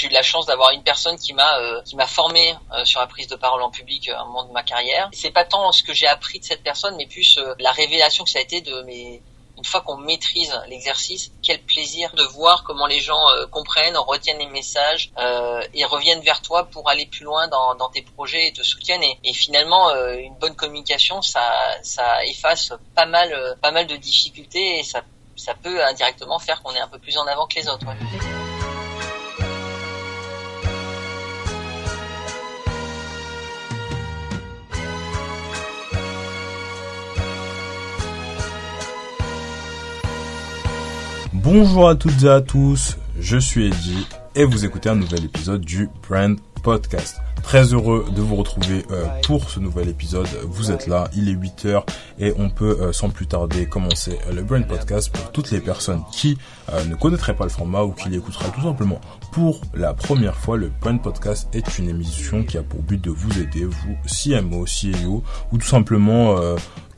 j'ai eu de la chance d'avoir une personne qui m'a qui m'a formé sur la prise de parole en public à un moment de ma carrière. C'est pas tant ce que j'ai appris de cette personne, mais plus la révélation que ça a été de mes une fois qu'on maîtrise l'exercice, quel plaisir de voir comment les gens euh, comprennent, retiennent les messages euh, et reviennent vers toi pour aller plus loin dans, dans tes projets et te soutiennent. Et, et finalement, euh, une bonne communication, ça, ça efface pas mal, pas mal de difficultés et ça, ça peut indirectement faire qu'on est un peu plus en avant que les autres. Bonjour à toutes et à tous, je suis Eddie et vous écoutez un nouvel épisode du Brand Podcast. Très heureux de vous retrouver euh, pour ce nouvel épisode. Vous êtes là, il est 8 heures et on peut euh, sans plus tarder commencer le Brand Podcast pour toutes les personnes qui euh, ne connaîtraient pas le format ou qui l'écouteraient tout simplement pour la première fois. Le Brand Podcast est une émission qui a pour but de vous aider, vous CMO, CEO ou tout simplement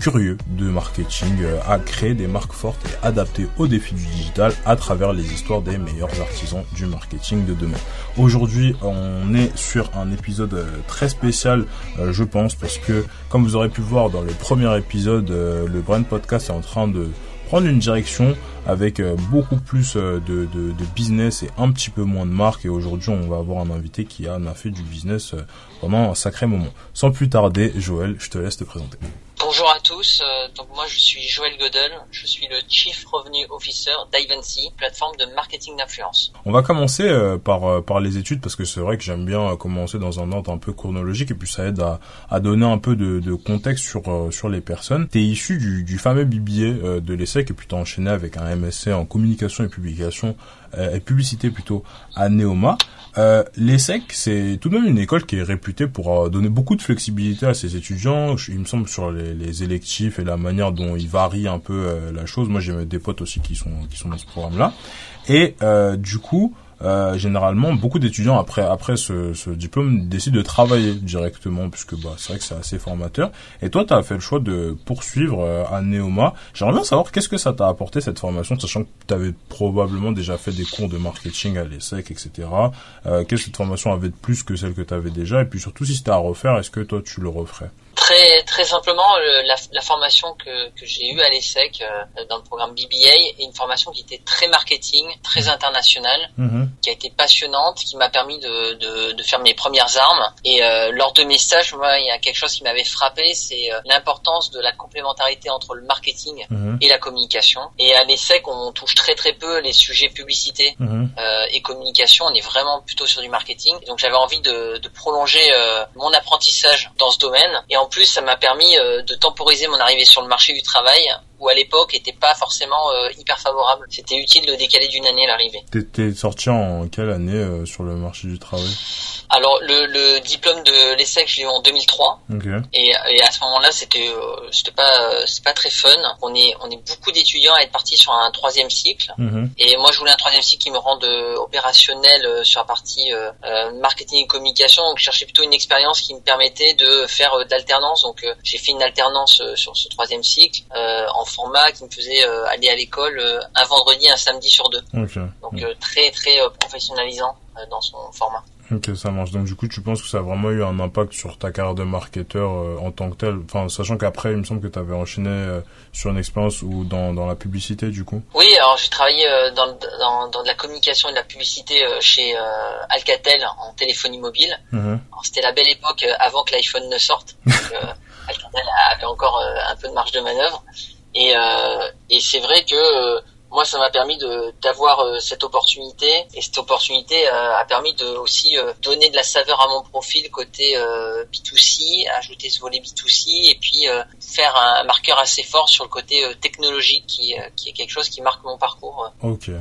curieux de marketing à créer des marques fortes et adaptées aux défis du digital à travers les histoires des meilleurs artisans du marketing de demain. Aujourd'hui, on est sur un épisode euh, très spécial, euh, je pense, parce que comme vous aurez pu voir dans le premier épisode, euh, le Brand Podcast est en train de prendre une direction avec beaucoup plus de, business et un petit peu moins de marque. Et aujourd'hui, on va avoir un invité qui a fait du business pendant un sacré moment. Sans plus tarder, Joël, je te laisse te présenter. Bonjour à tous, euh, donc moi je suis Joël Godel, je suis le Chief Revenue Officer d'Ivancy, plateforme de marketing d'influence. On va commencer euh, par euh, par les études parce que c'est vrai que j'aime bien commencer dans un ordre un peu chronologique et puis ça aide à, à donner un peu de, de contexte sur sur les personnes. T'es issu du, du fameux BBA de l'ESSEC et puis t'as enchaîné avec un MSC en communication et publication et publicité plutôt à Neoma. Euh, L'ESSEC, c'est tout de même une école qui est réputée pour euh, donner beaucoup de flexibilité à ses étudiants. Il me semble sur les, les électifs et la manière dont ils varient un peu euh, la chose. Moi, j'ai des potes aussi qui sont qui sont dans ce programme-là. Et euh, du coup, euh, généralement, beaucoup d'étudiants après après ce, ce, diplôme décident de travailler directement, puisque bah c'est vrai que c'est assez formateur. Et toi, tu as fait le choix de poursuivre euh, à Neoma. J'aimerais bien savoir qu'est-ce que ça t'a apporté cette formation, sachant que tu avais probablement déjà fait des cours de marketing à l'ESSEC, etc. Euh, qu'est-ce que cette formation avait de plus que celle que tu avais déjà? Et puis surtout, si c'était à refaire, est-ce que toi tu le referais? Très très simplement, la, la, formation que, que j'ai eue à l'ESSEC euh, dans le programme BBA est une formation qui était très marketing, très internationale, mm-hmm. qui a été passionnante, qui m'a permis de, de, de, faire mes premières armes. Et euh, lors de mes stages, moi, il y a quelque chose qui m'avait frappé, c'est euh, l'importance de la complémentarité entre le marketing mm-hmm. et la communication. Et à l'ESSEC, on touche très très peu les sujets publicité euh, et communication. On est vraiment plutôt sur du marketing. donc j'avais envie de, de prolonger mon apprentissage dans ce domaine. Et en plus, ça m'a permis euh, de temporiser mon arrivée sur le marché du travail où à l'époque était pas forcément euh, hyper favorable. C'était utile de décaler d'une année l'arrivée. T'es sorti en quelle année euh, sur le marché du travail? Alors le, le, diplôme de l'ESSEC, je l'ai eu en 2003. Et, et, à ce moment-là, c'était euh, c'était pas c'était pas très fun. On est on est beaucoup d'étudiants à être partis sur un troisième cycle. Mhm. Et moi, je voulais un troisième cycle qui me rende opérationnel sur la partie marketing et communication. Donc, je cherchais plutôt une expérience qui me permettait de faire de l'alternance. Donc, j'ai fait une alternance sur ce troisième cycle en format qui me faisait euh, aller à l'école euh, un vendredi, un samedi sur deux. Donc euh, très très professionnalisant dans son format. Ok, ça marche. Donc du coup, tu penses que ça a vraiment eu un impact sur ta carrière de marketeur en tant que tel? Enfin, sachant qu'après, il me semble que tu avais enchaîné sur une expérience ou dans, dans la publicité, du coup Oui, alors j'ai travaillé dans, dans, dans, de la communication et de la publicité chez Alcatel en téléphonie mobile. Mhm. C'était la belle époque avant que l'iPhone ne sorte. Alcatel avait encore un peu de marge de manœuvre. Et, euh, et c'est vrai que euh, moi ça m'a permis de d'avoir euh, cette opportunité et cette opportunité euh, a permis de aussi euh, donner de la saveur à mon profil côté B2C, ajouter ce volet B2C et puis faire un marqueur assez fort sur le côté technologique qui qui est quelque chose qui marque mon parcours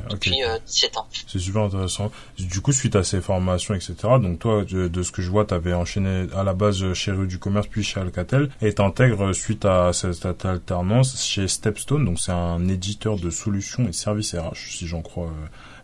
depuis 17 ans. C'est super intéressant. Du coup suite à ces formations etc. Donc toi de, ce que je vois tu avais enchaîné à la base chez Rue du Commerce puis chez Alcatel et t'intègres suite à cette alternance chez Stepstone donc c'est un éditeur de solutions et services RH, si j'en crois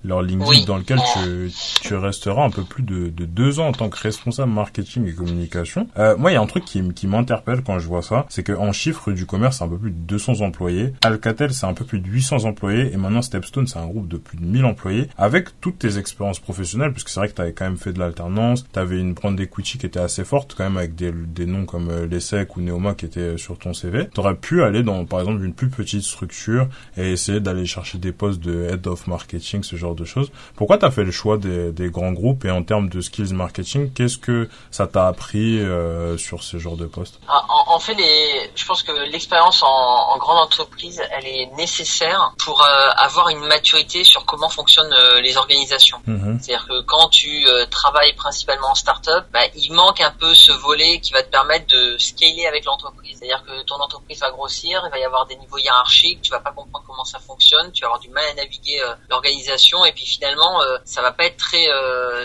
leur LinkedIn dans lequel tu, tu resteras un peu plus de, de deux ans en tant que responsable marketing et communication. Euh, moi, il y a un truc qui, qui m'interpelle quand je vois ça, c'est qu'en chiffres du commerce, c'est un peu plus de 200 employés. Alcatel, c'est un peu plus de 800 employés. Et maintenant, Stepstone, c'est un groupe de plus de 1000 employés. Avec toutes tes expériences professionnelles, puisque c'est vrai que tu avais quand même fait de l'alternance, tu avais une brand equity qui était assez forte, quand même avec des, des noms comme euh, l'ESSEC ou Neoma qui étaient sur ton CV. Tu aurais pu aller dans, par exemple, une plus petite structure et essayer d'aller chercher des postes de head of marketing, ce genre de choses. Pourquoi tu as fait le choix des, des, grands groupes et en termes de skills marketing, qu'est-ce que ça t'a appris euh, sur ce genre de poste? Ah, en, en, fait, les, je pense que l'expérience en, en, grande entreprise, elle est nécessaire pour euh, avoir une maturité sur comment fonctionnent euh, les organisations. Mm-hmm. C'est-à-dire que quand tu travailles principalement en start-up, bah, il manque un peu ce volet qui va te permettre de scaler avec l'entreprise. C'est-à-dire que ton entreprise va grossir, il va y avoir des niveaux hiérarchiques, tu vas pas comprendre comment ça fonctionne, tu vas avoir du mal à naviguer l'organisation et puis finalement ça va pas être très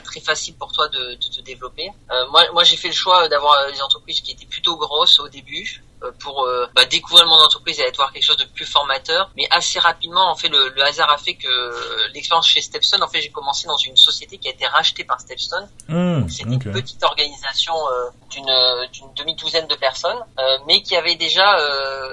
très facile pour toi de, de te développer. moi moi j'ai fait le choix d'avoir des entreprises qui étaient plutôt grosses au début euh, pour euh, bah, découvrir le monde d'entreprise et être voir quelque chose de plus formateur. Mais assez rapidement, en fait, le, hasard a fait que l'expérience chez Stepstone, en fait, j'ai commencé dans une société qui a été rachetée par Stepstone. Mmh, c'est une petite organisation euh, d'une demi-douzaine de personnes, mais qui avait déjà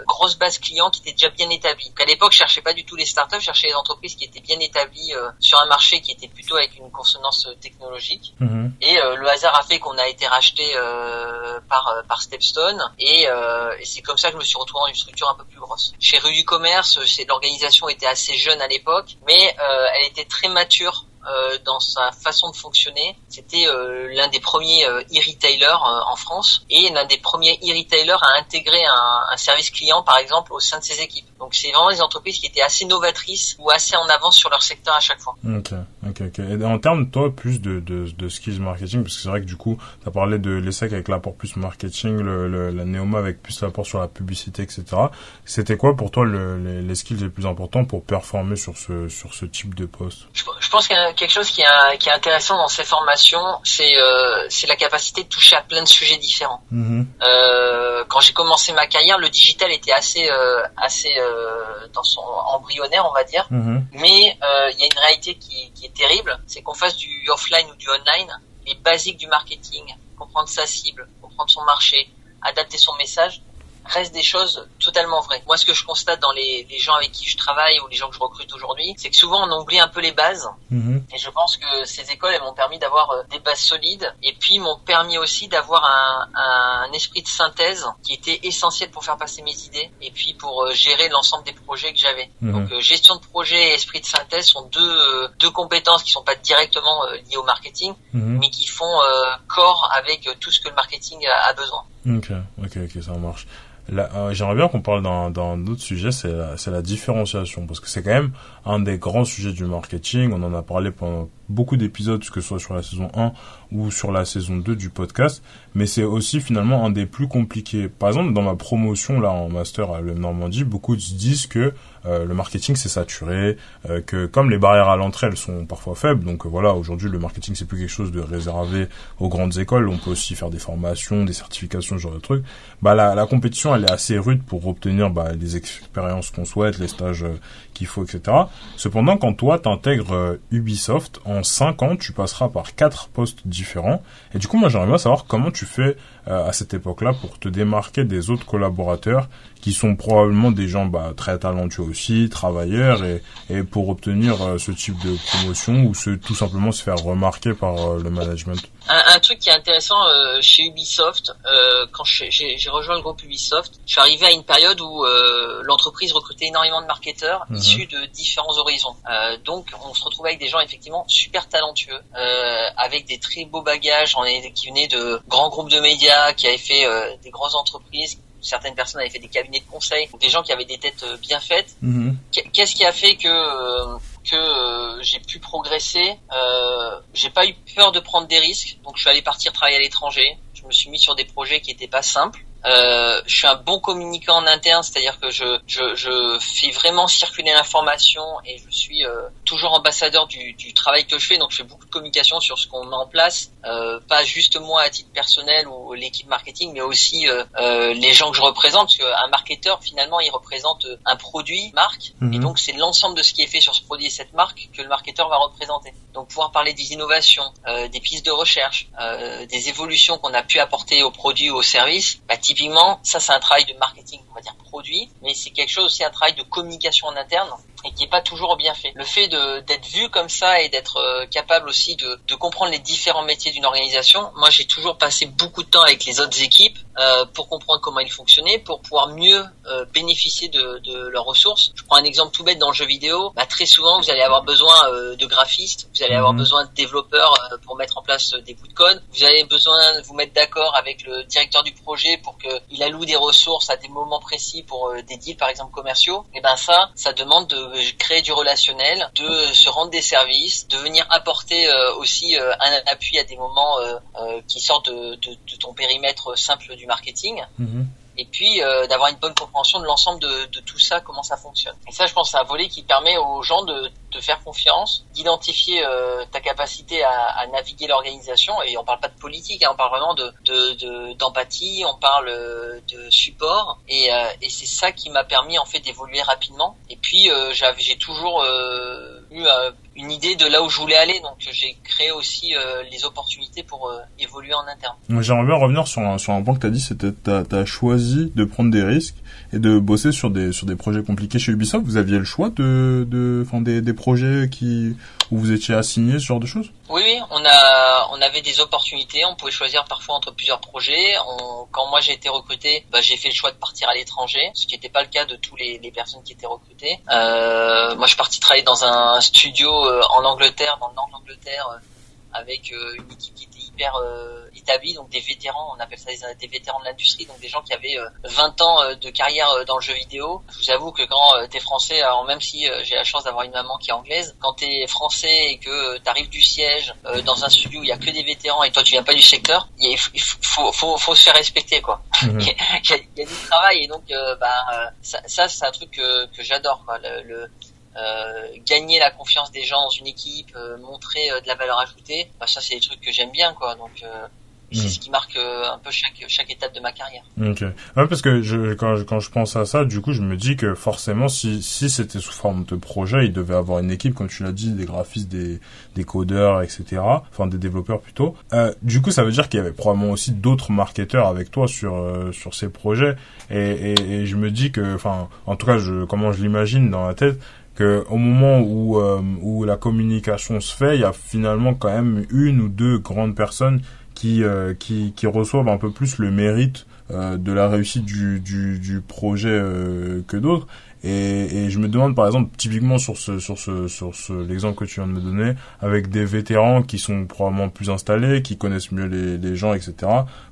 grosse base client qui était déjà bien établie. Donc, à l'époque, je cherchais pas du tout les startups, je cherchais les entreprises qui étaient bien établies sur un marché qui était plutôt avec une consonance technologique. Mmh. Et le hasard a fait qu'on a été racheté par par Stepstone et et c'est comme ça que je me suis retrouvé dans une structure un peu plus grosse. Chez Rue du Commerce, l'organisation était assez jeune à l'époque, mais euh, elle était très mature euh, dans sa façon de fonctionner. C'était euh, l'un des premiers euh, e-retailers en France et l'un des premiers e-retailers à intégrer un, service client, par exemple, au sein de ses équipes. Donc c'est vraiment des entreprises qui étaient assez novatrices ou assez en avance sur leur secteur à chaque fois. Ok, ok, ok. Et en termes, toi, plus de, de, de skills marketing, parce que c'est vrai que du coup, tu as parlé de l'ESSEC avec l'apport plus marketing, le, le, la Neoma avec plus l'apport sur la publicité, etc. C'était quoi pour toi le, les, les, skills les plus importants pour performer sur ce, sur ce type de poste? Je, je pense qu'il y a quelque chose qui est, qui est intéressant dans ces formations, c'est euh, la capacité de toucher à plein de sujets différents. Mm-hmm. Euh, quand j'ai commencé ma carrière, le digital était assez euh, assez euh, dans son embryonnaire, on va dire. Mm-hmm. Mais euh, il y a une réalité qui, qui est terrible, c'est qu'on fasse du offline ou du online, les basiques du marketing, comprendre sa cible, comprendre son marché, adapter son message, reste des choses totalement vraies. Moi, ce que je constate dans les, les gens avec qui je travaille ou les gens que je recrute aujourd'hui, c'est que souvent on oublie un peu les bases. Mhm. Et je pense que ces écoles, elles m'ont permis d'avoir euh, des bases solides et puis m'ont permis aussi d'avoir un, un, esprit de synthèse qui était essentiel pour faire passer mes idées et puis pour euh, gérer l'ensemble des projets que j'avais. Mhm. Donc, euh, gestion de projet et esprit de synthèse sont deux, deux compétences qui sont pas directement liées au marketing, mhm. mais qui font corps avec tout ce que le marketing a, a besoin. Ok, ok, ok, ça marche. Euh, j'aimerais bien qu'on parle d'un autre sujet, c'est la, la différenciation, parce que c'est quand même un des grands sujets du marketing. On en a parlé pendant beaucoup d'épisodes, que ce soit sur la saison 1 ou sur la saison 2 du podcast, mais c'est aussi finalement un des plus compliqués. Par exemple, dans ma promotion là en master à le Normandie, beaucoup se disent que euh, le marketing c'est saturé, euh, que comme les barrières à l'entrée elles sont parfois faibles, donc euh, voilà, aujourd'hui le marketing c'est plus quelque chose de réservé aux grandes écoles, on peut aussi faire des formations, des certifications, ce genre de trucs. Bah la, la compétition elle est assez rude pour obtenir bah, les expériences qu'on souhaite, les stages qu'il faut, etc. Cependant, quand toi t'intègres Ubisoft, en 5 ans, tu passeras par quatre postes différents. Et du coup, moi, j'aimerais bien savoir comment tu fais euh, à cette époque-là pour te démarquer des autres collaborateurs qui sont probablement des gens bah, très talentueux aussi, travailleurs, et, et pour obtenir euh, ce type de promotion ou se, tout simplement se faire remarquer par euh, le management. Un, un, truc qui est intéressant chez Ubisoft, quand j'ai rejoint le groupe Ubisoft, je suis arrivé à une période où l'entreprise recrutait énormément de marketeurs mhm. issus de différents horizons. donc on se retrouvait avec des gens effectivement super talentueux, avec des très beaux bagages, on est, qui venaient de grands groupes de médias qui avaient fait euh, des grosses entreprises, certaines personnes avaient fait des cabinets de conseil, des gens qui avaient des têtes euh, bien faites. Mhm. Qu'est-ce qui a fait que euh, que j'ai pu progresser? J'ai pas eu peur de prendre des risques, donc je suis allé partir travailler à l'étranger. Je me suis mis sur des projets qui étaient pas simples. Euh, je suis un bon communicant en interne, c'est-à-dire que je, je, je, fais vraiment circuler l'information et je suis euh, toujours ambassadeur du, du, travail que je fais. Donc je fais beaucoup de communication sur ce qu'on met en place, euh, pas juste moi à titre personnel ou l'équipe marketing, mais aussi euh, euh, les gens que je représente. Parce qu'un marketeur finalement il représente un produit, marque, et mhm. donc c'est l'ensemble de ce qui est fait sur ce produit et cette marque que le marketeur va représenter. Donc pouvoir parler des innovations, des pistes de recherche, des évolutions qu'on a pu apporter au produit ou au service. Bah, typiquement, ça c'est un travail de marketing, on va dire produit, mais c'est quelque chose aussi un travail de communication en interne et qui est pas toujours bien fait. Le fait d'être vu comme ça et d'être euh, capable aussi de, de, comprendre les différents métiers d'une organisation. Moi, j'ai toujours passé beaucoup de temps avec les autres équipes euh, pour comprendre comment ils fonctionnaient, pour pouvoir mieux euh, bénéficier de, de, leurs ressources. Je prends un exemple tout bête dans le jeu vidéo. Bah, très souvent, vous allez avoir besoin euh, de graphistes, vous allez avoir mhm. besoin de développeurs pour mettre en place des bouts de code. Vous avez besoin de vous mettre d'accord avec le directeur du projet pour qu'il alloue des ressources à des moments précis pour des deals, par exemple commerciaux. Et ben ça, ça demande de créer du relationnel, de se rendre des services, de venir apporter euh, aussi euh, un appui à des moments euh, qui sortent de, de, de, ton périmètre simple du marketing. Mhm et puis euh, d'avoir une bonne compréhension de l'ensemble de, de, tout ça, comment ça fonctionne. Et ça, je pense, c'est un volet qui permet aux gens de te faire confiance, d'identifier euh, ta capacité à, à naviguer l'organisation. Et on parle pas de politique, hein, on parle vraiment de d'empathie, on parle euh, de support. Et, et c'est ça qui m'a permis en fait d'évoluer rapidement. Et puis j'ai toujours eu une idée de là où je voulais aller. Donc j'ai créé aussi euh, les opportunités pour euh, évoluer en interne. J'aimerais bien revenir sur un, sur un point que tu as dit, c'était tu as, choisi de prendre des risques et de bosser sur des sur des projets compliqués chez Ubisoft. Vous aviez le choix de de des, des projets qui où vous étiez assigné ce genre de choses? Oui, on a on avait des opportunités. On pouvait choisir parfois entre plusieurs projets. Quand moi j'ai été recruté, bah, j'ai fait le choix de partir à l'étranger, ce qui n'était pas le cas de tous les, les personnes qui étaient recrutées. Euh, moi, je suis parti travailler dans un studio euh, en Angleterre, dans le nord de l'Angleterre, euh, avec une équipe qui hyper établis, donc des vétérans, on appelle ça des, vétérans de l'industrie, donc des gens qui avaient 20 euh, ans euh, de carrière euh, dans le jeu vidéo. Je vous avoue que quand t'es français, alors même si j'ai la chance d'avoir une maman qui est anglaise, quand t'es français et que t'arrives du siège dans un studio où il y a que des vétérans et toi tu viens pas du secteur, il, faut, faut, faut, se faire respecter quoi. Mhm. il, y a, du travail et donc bah, ça, ça c'est un truc que, que j'adore quoi. Le, le euh, gagner la confiance des gens dans une équipe, montrer de la valeur ajoutée, bah ça c'est des trucs que j'aime bien quoi. Donc c'est hmm. ce qui marque euh, un peu chaque chaque étape de ma carrière. Ok. Ouais, parce que je, quand je, quand je pense à ça, du coup, je me dis que forcément, si si c'était sous forme de projet, il devait avoir une équipe, comme tu l'as dit, des graphistes, des des codeurs, etc. Enfin, des développeurs plutôt. Euh, du coup, ça veut dire qu'il y avait probablement aussi d'autres marketeurs avec toi sur euh, sur ces projets. Et, et, et je me dis que, enfin, en tout cas, je comment je l'imagine dans la tête, au moment où euh, où la communication se fait, il y a finalement quand même une ou deux grandes personnes qui, euh, qui, qui reçoivent un peu plus le mérite euh, de la réussite du, du, du projet que d'autres. Et, et, je me demande par exemple typiquement sur ce sur ce sur ce l'exemple que tu viens de me donner avec des vétérans qui sont probablement plus installés, qui connaissent mieux les, les gens, etc.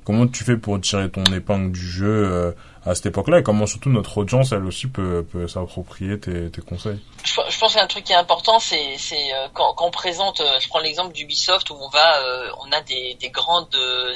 Comment tu fais pour tirer ton épingle du jeu à cette époque-là et comment surtout notre audience elle aussi peut, peut s'approprier tes, tes conseils. Je, je pense qu'un truc qui est important c'est euh, quand, quand on présente euh, je prends l'exemple d'Ubisoft où on va euh, on a des, des grandes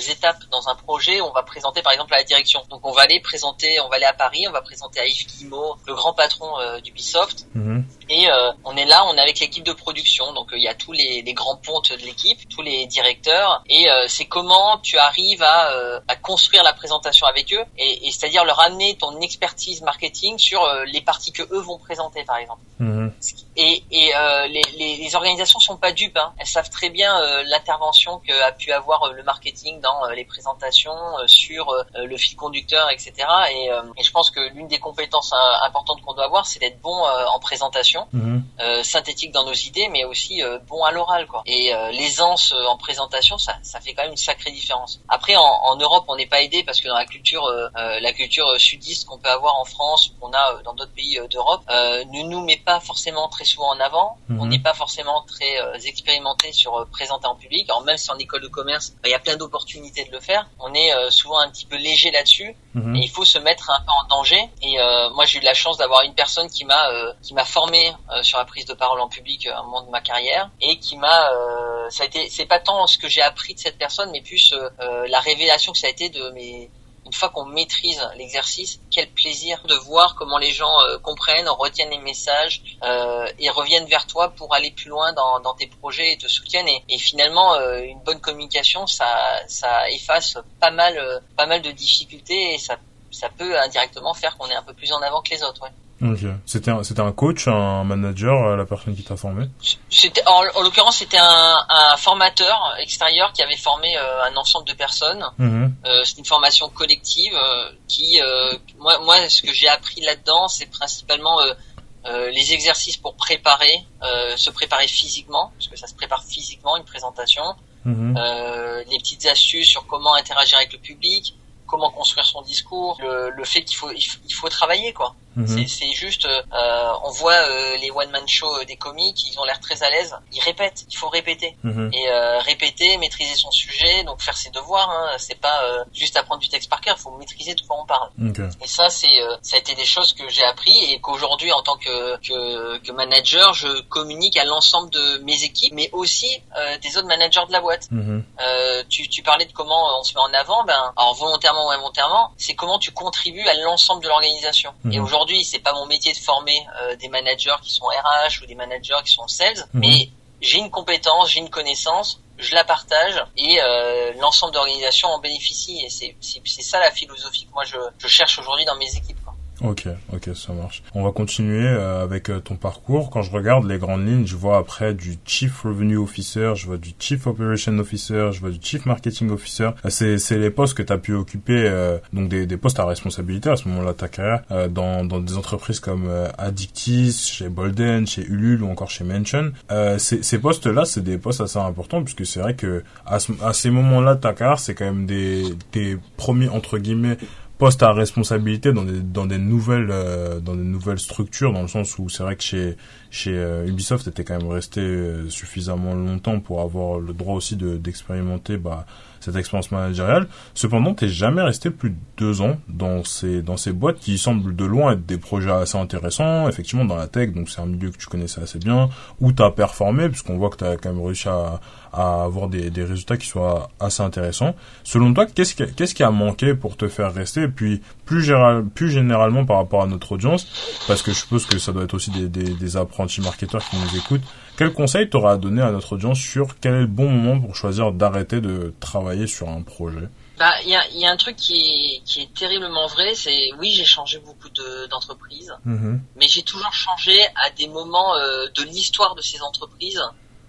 étapes dans un projet on va présenter par exemple à la direction. Donc on va aller présenter on va aller à Paris on va présenter à Yves Guillemot le grand patron d'Ubisoft. Mhm. et on est là on est avec l'équipe de production. Donc il y a tous les, les grands pontes de l'équipe tous les directeurs. Et c'est comment tu arrives à, à construire la présentation avec eux. Et, et c'est-à-dire leur amener ton expertise marketing sur euh, les parties que eux vont présenter, par exemple. Mhm. Et, et euh, les, les, les, organisations sont pas dupes. Hein. Elles savent très bien euh, l'intervention que a pu avoir le marketing dans les présentations, sur le fil conducteur, etc. Et, et je pense que l'une des compétences importantes qu'on doit avoir, c'est d'être bon en présentation, mhm. synthétique dans nos idées, mais aussi bon à l'oral. Quoi. Et l'aisance en présentation, ça, ça fait quand même une sacrée différence. Après, en, en Europe, on n'est pas aidé parce que dans la culture, la culture euh, sudiste qu'on peut avoir en France ou qu'on a euh, dans d'autres pays euh, d'Europe ne nous met pas forcément très souvent en avant. Mhm. On n'est pas forcément très expérimenté sur présenter en public. Alors même si en école de commerce, bah, il y a plein d'opportunités de le faire, on est souvent un petit peu léger là-dessus mhm. et il faut se mettre un peu en danger. Et moi j'ai eu de la chance d'avoir une personne qui m'a qui m'a formé sur la prise de parole en public à un moment de ma carrière et qui m'a ça a été c'est pas tant ce que j'ai appris de cette personne mais plus la révélation que ça a été de mes une fois qu'on maîtrise l'exercice, quel plaisir de voir comment les gens euh, comprennent, retiennent les messages euh, et reviennent vers toi pour aller plus loin dans, dans tes projets et te soutiennent. Et, et finalement, euh, une bonne communication, ça, ça efface pas mal, euh, pas mal de difficultés et ça, ça peut indirectement faire qu'on est un peu plus en avant que les autres. Ouais. Ok. C'était un, c'était un coach, un manager, euh, la personne qui t'a formé? C'était en, en l'occurrence c'était un, un, formateur extérieur qui avait formé euh, un ensemble de personnes. Mmh. Euh, c'est une formation collective euh, qui, euh, moi, moi, ce que j'ai appris là-dedans, c'est principalement les exercices pour préparer, se préparer physiquement, parce que ça se prépare physiquement une présentation. Mmh. les petites astuces sur comment interagir avec le public, comment construire son discours, le, le fait qu'il faut, il faut travailler quoi. Mhm. C'est juste, euh, on voit euh, les one man show euh, des comiques, ils ont l'air très à l'aise. Ils répètent, il faut répéter mhm. et euh, répéter, maîtriser son sujet, donc faire ses devoirs. Hein, c'est pas euh, juste apprendre du texte par cœur, il faut maîtriser de quoi on parle. Et ça, c'est, ça a été des choses que j'ai appris et qu'aujourd'hui, en tant que, que, que manager, je communique à l'ensemble de mes équipes, mais aussi des autres managers de la boîte. Mhm. tu, tu parlais de comment on se met en avant, ben, alors volontairement ou involontairement, c'est comment tu contribues à l'ensemble de l'organisation. Et aujourd'hui aujourd'hui, c'est pas mon métier de former euh, des managers qui sont RH ou des managers qui sont sales, mhm. mais j'ai une compétence, j'ai une connaissance, je la partage et euh, l'ensemble de l'organisation en bénéficie. Et c'est ça la philosophie que moi je, je cherche aujourd'hui dans mes équipes. Ok, ok, ça marche. On va continuer euh, avec euh, ton parcours. Quand je regarde les grandes lignes, je vois après du Chief Revenue Officer, je vois du Chief Operation Officer, je vois du Chief Marketing Officer. Euh, c'est, c'est les postes que tu as pu occuper, donc des, des postes à responsabilité à ce moment-là de ta carrière, dans, dans des entreprises comme Addictis, chez Bolden, chez Ulule ou encore chez Mention. ces, postes-là, c'est des postes assez importants puisque c'est vrai que à, à ces moments-là de ta carrière, c'est quand même des, des premiers, entre guillemets, poste à responsabilité dans des dans des nouvelles euh, dans des nouvelles structures dans le sens où c'est vrai que chez chez euh, Ubisoft était quand même resté euh, suffisamment longtemps pour avoir le droit aussi de d'expérimenter bah cette expérience managériale. Cependant, t'es jamais resté plus de deux ans dans ces dans ces boîtes qui semblent de loin être des projets assez intéressants, effectivement dans la tech, donc c'est un milieu que tu connaissais assez bien, où t'as performé, puisqu'on voit que t'as quand même réussi à, avoir des, des résultats qui soient assez intéressants. Selon toi, qu'est-ce qui, qu'est-ce qui a manqué pour te faire rester? Et puis plus, plus généralement par rapport à notre audience, parce que je suppose que ça doit être aussi des, des apprentis marketeurs qui nous écoutent. Quel conseil t'auras à donner à notre audience sur quel est le bon moment pour choisir d'arrêter de travailler sur un projet? Bah, il y a, y a, un truc qui est, qui est terriblement vrai, c'est oui, j'ai changé beaucoup d'entreprises, mm-hmm. mais j'ai toujours changé à des moments euh, de l'histoire de ces entreprises,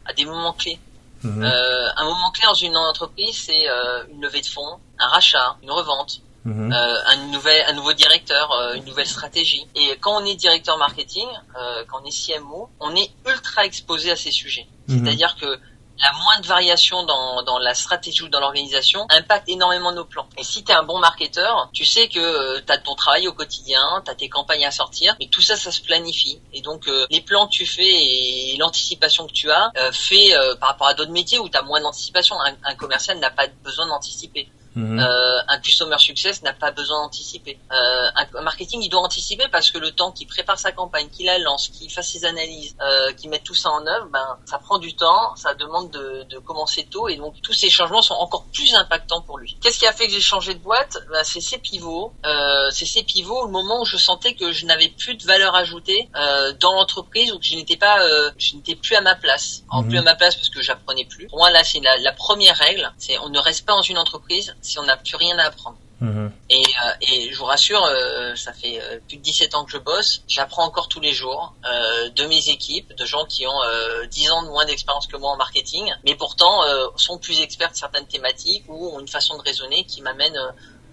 à des moments clés. Mm-hmm. Euh, un moment clé dans une entreprise, c'est euh, une levée de fonds, un rachat, une revente, Mhm. Euh, un, nouvel, un nouveau directeur, euh, une nouvelle stratégie. Et quand on est directeur marketing, euh, quand on est CMO, on est ultra exposé à ces sujets. Mhm. C'est-à-dire que la moindre variation dans, dans la stratégie ou dans l'organisation impacte énormément nos plans. Et si tu es un bon marketeur, tu sais que tu as ton travail au quotidien, tu as tes campagnes à sortir, mais tout ça, ça se planifie. Et donc, les plans que tu fais et l'anticipation que tu as fait par rapport à d'autres métiers où tu as moins d'anticipation. Un, un commercial n'a pas besoin d'anticiper. Mhm. Euh, un customer success n'a pas besoin d'anticiper. Euh, un marketing, il doit anticiper parce que le temps qu'il prépare sa campagne, qu'il la lance, qu'il fasse ses analyses, euh, qu'il mette tout ça en œuvre, ben ça prend du temps, ça demande de, de, commencer tôt et donc tous ces changements sont encore plus impactants pour lui. Qu'est-ce qui a fait que j'ai changé de boîte? Ben, C'est ces pivots. Euh, c'est ces pivots, le moment où je sentais que je n'avais plus de valeur ajoutée euh, dans l'entreprise ou que je n'étais pas, euh, je n'étais plus à ma place. En mhm. plus à ma place parce que j'apprenais plus. Pour moi là, c'est la, la première règle, c'est on ne reste pas dans une entreprise si on n'a plus rien à apprendre. Mhm. Et, euh, et, je vous rassure, euh, ça fait euh, plus de 17 ans que je bosse, j'apprends encore tous les jours de mes équipes, de gens qui ont 10 ans de moins d'expérience que moi en marketing, mais pourtant sont plus experts de certaines thématiques ou ont une façon de raisonner qui m'amène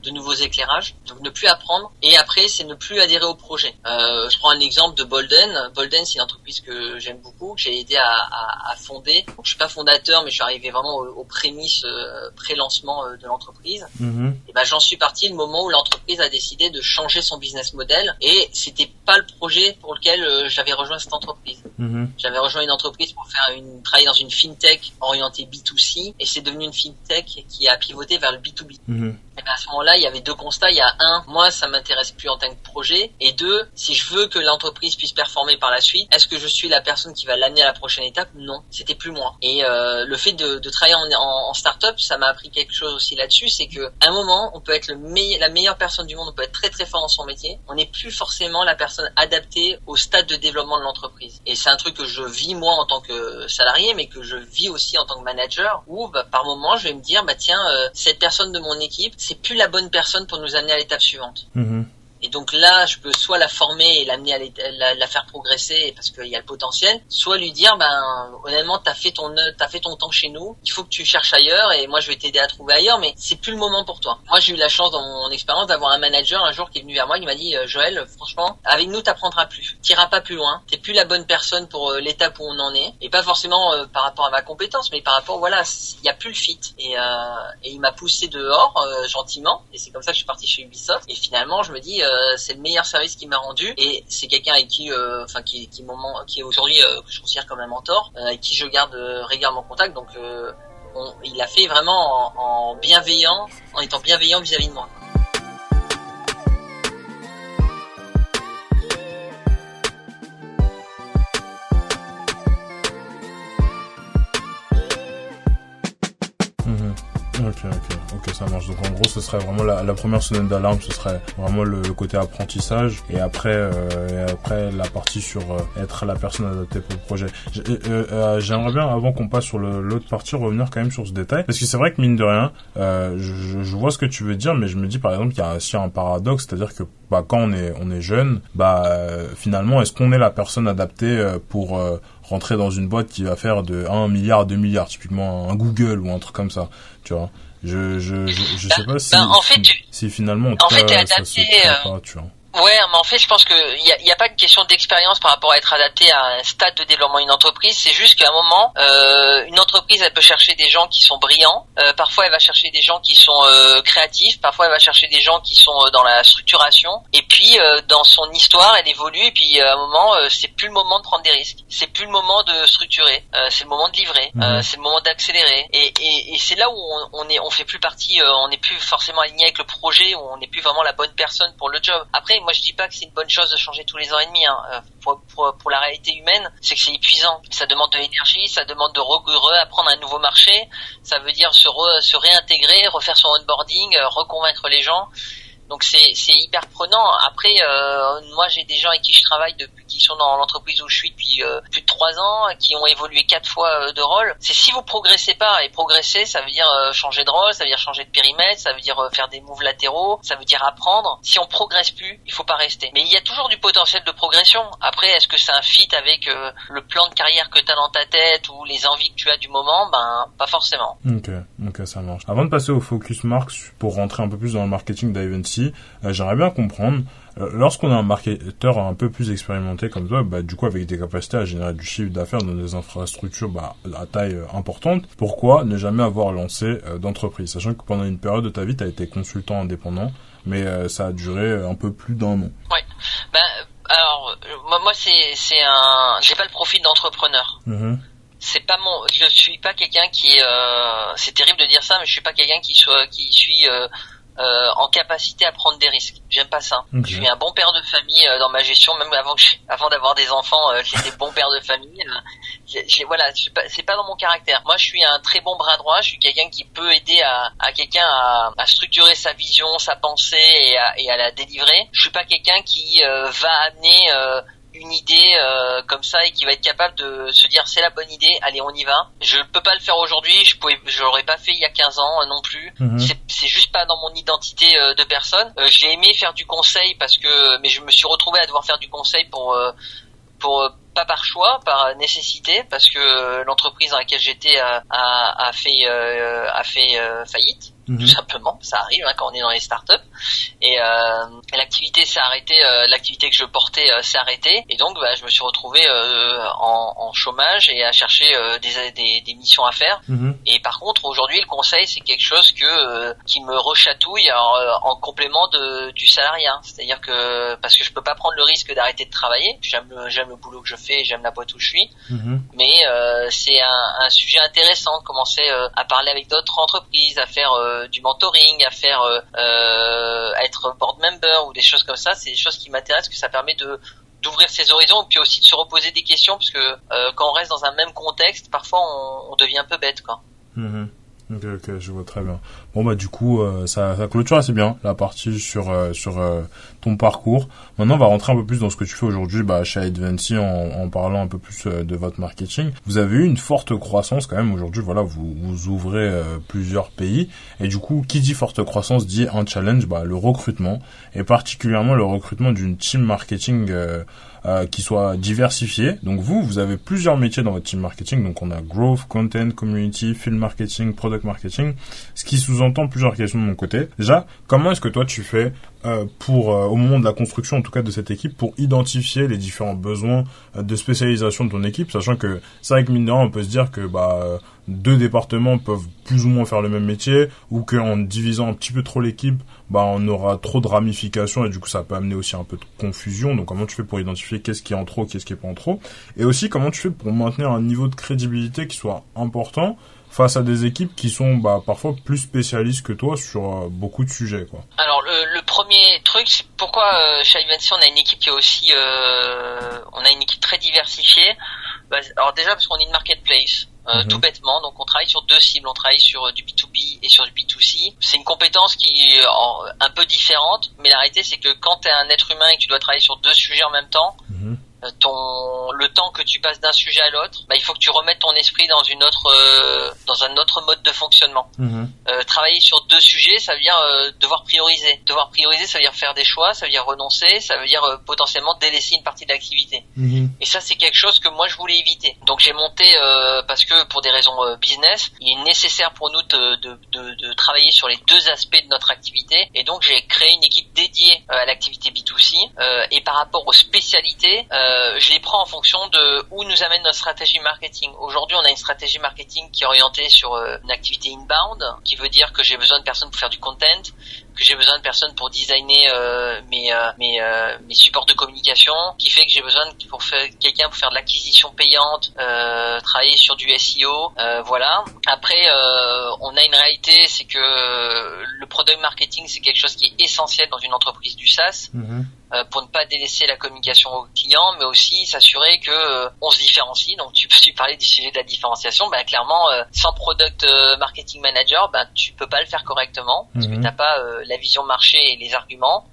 de nouveaux éclairages, donc ne plus apprendre. Et après, c'est ne plus adhérer au projet. Euh, je prends un exemple de Bolden. Bolden, c'est une entreprise que j'aime beaucoup, que j'ai aidé à, à, à, fonder. Donc, je suis pas fondateur, mais je suis arrivé vraiment aux, prémices euh, pré-lancement euh, de l'entreprise. Mm-hmm. Et ben, j'en suis parti le moment où l'entreprise a décidé de changer son business model. Et c'était pas le projet pour lequel euh, j'avais rejoint cette entreprise. Mm-hmm. J'avais rejoint une entreprise pour faire une travailler dans une fintech orientée B2C et c'est devenu une fintech qui a pivoté vers le B2B. Mm-hmm. Et ben, à ce moment-là, il y avait deux constats. Il y a un, moi, ça m'intéresse plus en tant que projet. Et deux, si je veux que l'entreprise puisse performer par la suite, est-ce que je suis la personne qui va l'amener à la prochaine étape? Non, c'était plus moi. Et euh, le fait de, de travailler en, en, en start-up, ça m'a appris quelque chose aussi là-dessus, c'est que à un moment, on peut être le meilleur, la meilleure personne du monde, on peut être très très fort dans son métier. On n'est plus forcément la personne adaptée au stade de développement de l'entreprise. Et c'est un truc que je vis moi en tant que salarié, mais que je vis aussi en tant que manager, où bah, par moment, je vais me dire, bah tiens, euh, cette personne de mon équipe, c'est plus la bonne personne pour nous amener à l'étape suivante. Mm-hmm. Et donc là, je peux soit la former et l'amener à la, la, faire progresser parce qu'il y a le potentiel, soit lui dire, ben honnêtement, t'as fait ton t'as fait ton temps chez nous, il faut que tu cherches ailleurs et moi je vais t'aider à trouver ailleurs, mais c'est plus le moment pour toi. Moi j'ai eu la chance dans mon expérience d'avoir un manager un jour qui est venu vers moi qui m'a dit, euh, Joël, franchement, avec nous t'apprendras plus, t'iras pas plus loin, t'es plus la bonne personne pour euh, l'étape où on en est, et pas forcément euh, par rapport à ma compétence, mais par rapport voilà, il y a plus le fit. Et, et il m'a poussé dehors gentiment, et c'est comme ça que je suis parti chez Ubisoft. Et finalement, je me dis euh, c'est le meilleur service qu'il m'a rendu et c'est quelqu'un avec qui, euh, enfin qui, qui, qui est aujourd'hui euh, que je considère comme un mentor, avec qui je garde régulièrement contact. Donc il a fait vraiment en, bienveillant, en étant bienveillant vis à -vis de moi. Ok, ok, ça marche. Donc en gros, ce serait vraiment la, première semaine d'alarme, ce serait vraiment le, côté apprentissage, et après, euh, et après la partie sur euh, être la personne adaptée pour le projet. Euh, euh, j'aimerais bien, avant qu'on passe sur l'autre partie, revenir quand même sur ce détail, parce que c'est vrai que mine de rien, je, je, vois ce que tu veux dire, mais je me dis par exemple qu'il y a aussi un paradoxe, c'est-à-dire que bah, quand on est on est jeune, bah finalement, est-ce qu'on est la personne adaptée pour rentrer dans une boîte qui va faire de 1 milliard, 2 milliards, typiquement un Google ou un truc comme ça, tu vois? Je, je, je, je sais pas si, ben, en fait, si, finalement, en, fait, ça se euh, pas, tu vois. Ouais, mais en fait, je pense que il y a, y a, pas une question d'expérience par rapport à être adapté à un stade de développement d'une entreprise. C'est juste qu'à un moment, euh, une entreprise, elle peut chercher des gens qui sont brillants. Euh, parfois, elle va chercher des gens qui sont euh, créatifs. Parfois, elle va chercher des gens qui sont euh, dans la structuration. Et puis, euh, dans son histoire, elle évolue. Et puis, à un moment, c'est plus le moment de prendre des risques. C'est plus le moment de structurer. c'est le moment de livrer. Mhm. c'est le moment d'accélérer. Et, et, et c'est là où on, on, est, on fait plus partie. on n'est plus forcément aligné avec le projet. Où on n'est plus vraiment la bonne personne pour le job. Après, moi je dis pas que c'est une bonne chose de changer tous les ans et demi. Hein. Euh, pour, la réalité humaine, c'est que c'est épuisant. Ça demande de l'énergie, ça demande de réapprendre un nouveau marché. Ça veut dire se, se réintégrer, refaire son onboarding, euh, reconvaincre les gens. Donc c'est hyper prenant. Après, euh, moi j'ai des gens avec qui je travaille depuis qui sont dans l'entreprise où je suis depuis euh, plus de trois ans, qui ont évolué quatre fois euh, de rôle. C'est si vous progressez pas et progresser, ça veut dire changer de rôle, ça veut dire changer de périmètre, ça veut dire faire des moves latéraux, ça veut dire apprendre. Si on progresse plus, il faut pas rester. Mais il y a toujours du potentiel de progression. Après, est-ce que c'est un fit avec le plan de carrière que tu as dans ta tête ou les envies que tu as du moment? Ben pas forcément. Ok, ok, ça marche. Avant de passer au focus marks pour rentrer un peu plus dans le marketing d'Ivancy, euh, j'aimerais bien comprendre, euh, lorsqu'on a un marketeur un peu plus expérimenté comme toi, bah, du coup avec des capacités à générer du chiffre d'affaires dans des infrastructures bah, à taille euh, importante, pourquoi ne jamais avoir lancé d'entreprise? Sachant que pendant une période de ta vie, tu as été consultant indépendant, mais ça a duré un peu plus d'un an. Oui. Ben, alors, moi, moi c'est, c'est un... J'ai pas le profil d'entrepreneur. Mm-hmm. c'est pas mon je suis pas quelqu'un qui euh, c'est terrible de dire ça mais je suis pas quelqu'un qui soit qui suis euh, euh, en capacité à prendre des risques. J'aime pas ça. Je suis un bon père de famille euh, dans ma gestion, même avant que avant d'avoir des enfants, euh, j'étais bon père de famille. J'ai, voilà, c'est pas, dans mon caractère. Moi, je suis un très bon bras droit. Je suis quelqu'un qui peut aider à, à quelqu'un à, à, structurer sa vision, sa pensée et à, et à la délivrer. Je suis pas quelqu'un qui va amener une idée euh, comme ça et qui va être capable de se dire c'est la bonne idée, allez on y va. Je peux pas le faire aujourd'hui, je pouvais, je l'aurais pas fait il y a 15 ans euh, non plus. Mhm. C'est juste pas dans mon identité euh, de personne. J'ai aimé faire du conseil parce que, mais je me suis retrouvé à devoir faire du conseil pour pour pas par choix, par nécessité, parce que l'entreprise dans laquelle j'étais a, a, fait a fait faillite. Tout mhm. simplement. Ça arrive hein, quand on est dans les startups. Et euh, l'activité s'est arrêtée, euh, l'activité que je portais euh, s'est arrêtée. Et donc, bah, je me suis retrouvé euh, en, en, chômage et à chercher des, des, des, missions à faire. Mhm. Et par contre, aujourd'hui, le conseil, c'est quelque chose que qui me rechatouille en, en complément de, du salariat. C'est-à-dire que parce que je peux pas prendre le risque d'arrêter de travailler. J'aime le, j'aime le boulot que je fais, j'aime la boîte où je suis. Mhm. Mais c'est un, un, sujet intéressant de commencer à parler avec d'autres entreprises, à faire euh, du mentoring, à faire euh, euh, être board member ou des choses comme ça, c'est des choses qui m'intéressent, que ça permet de d'ouvrir ses horizons puis aussi de se reposer des questions parce que quand on reste dans un même contexte, parfois on, devient un peu bête quoi. Mm-hmm. Ok, ok, je vois très bien. Bon bah du coup, euh, ça, ça clôture assez bien la partie sur euh, sur euh, ton parcours. Maintenant, on va rentrer un peu plus dans ce que tu fais aujourd'hui bah, chez Advancy en, parlant un peu plus de votre marketing. Vous avez eu une forte croissance quand même aujourd'hui. Voilà, vous, ouvrez plusieurs pays et du coup, qui dit forte croissance dit un challenge, bah, le recrutement et particulièrement le recrutement d'une team marketing euh, qui soit diversifié. Donc vous, vous avez plusieurs métiers dans votre team marketing. Donc on a growth, content, community, film marketing, product marketing, ce qui sous-entend plusieurs questions de mon côté. Déjà, comment est-ce que toi tu fais euh, pour euh, au moment de la construction en tout cas de cette équipe pour identifier les différents besoins de spécialisation de ton équipe, sachant que c'est vrai que on peut se dire que bah deux départements peuvent plus ou moins faire le même métier ou qu'en divisant un petit peu trop l'équipe, bah on aura trop de ramifications et du coup ça peut amener aussi un peu de confusion. Donc comment tu fais pour identifier qu'est-ce qui est en trop, qu'est-ce qui est pas en trop? Et aussi comment tu fais pour maintenir un niveau de crédibilité qui soit important face à des équipes qui sont bah, parfois plus spécialistes que toi sur euh, beaucoup de sujets quoi. Alors le, premier truc c'est pourquoi euh, chez Ivancy on a une équipe qui est aussi euh, on a une équipe très diversifiée? Bah, alors déjà parce qu'on est une marketplace euh, mhm. tout bêtement. Donc on travaille sur deux cibles, on travaille sur du B2B et sur du B2C. C'est une compétence qui est un peu différente, mais la réalité c'est que quand tu es un être humain et que tu dois travailler sur deux sujets en même temps, mhm ton le temps que tu passes d'un sujet à l'autre, bah, il faut que tu remettes ton esprit dans une autre euh, dans un autre mode de fonctionnement. Mhm. Euh, travailler sur deux sujets, ça veut dire euh, devoir prioriser. Devoir prioriser, ça veut dire faire des choix, ça veut dire renoncer, ça veut dire potentiellement délaisser une partie de l'activité. Mhm. Et ça, c'est quelque chose que moi je voulais éviter. Donc j'ai monté parce que pour des raisons business, il est nécessaire pour nous de, de, de, de, travailler sur les deux aspects de notre activité. Et donc j'ai créé une équipe dédiée à l'activité B2C et par rapport aux spécialités. Euh, je les prends en fonction de où nous amène notre stratégie marketing. Aujourd'hui, on a une stratégie marketing qui est orientée sur euh, une activité inbound, qui veut dire que j'ai besoin de personnes pour faire du content, que j'ai besoin de personnes pour designer euh, mes mes, mes supports de communication, qui fait que j'ai besoin de pour faire quelqu'un pour faire de l'acquisition payante, travailler sur du SEO, voilà. Après, on a une réalité, c'est que le product marketing, c'est quelque chose qui est essentiel dans une entreprise du SaaS. Mm-hmm. Euh, pour ne pas délaisser la communication au client, mais aussi s'assurer que euh, on se différencie. Donc tu, tu parlais du sujet de la différenciation, ben clairement euh, sans product marketing manager, ben tu peux pas le faire correctement parce que mhm. t'as pas la vision marché et les arguments.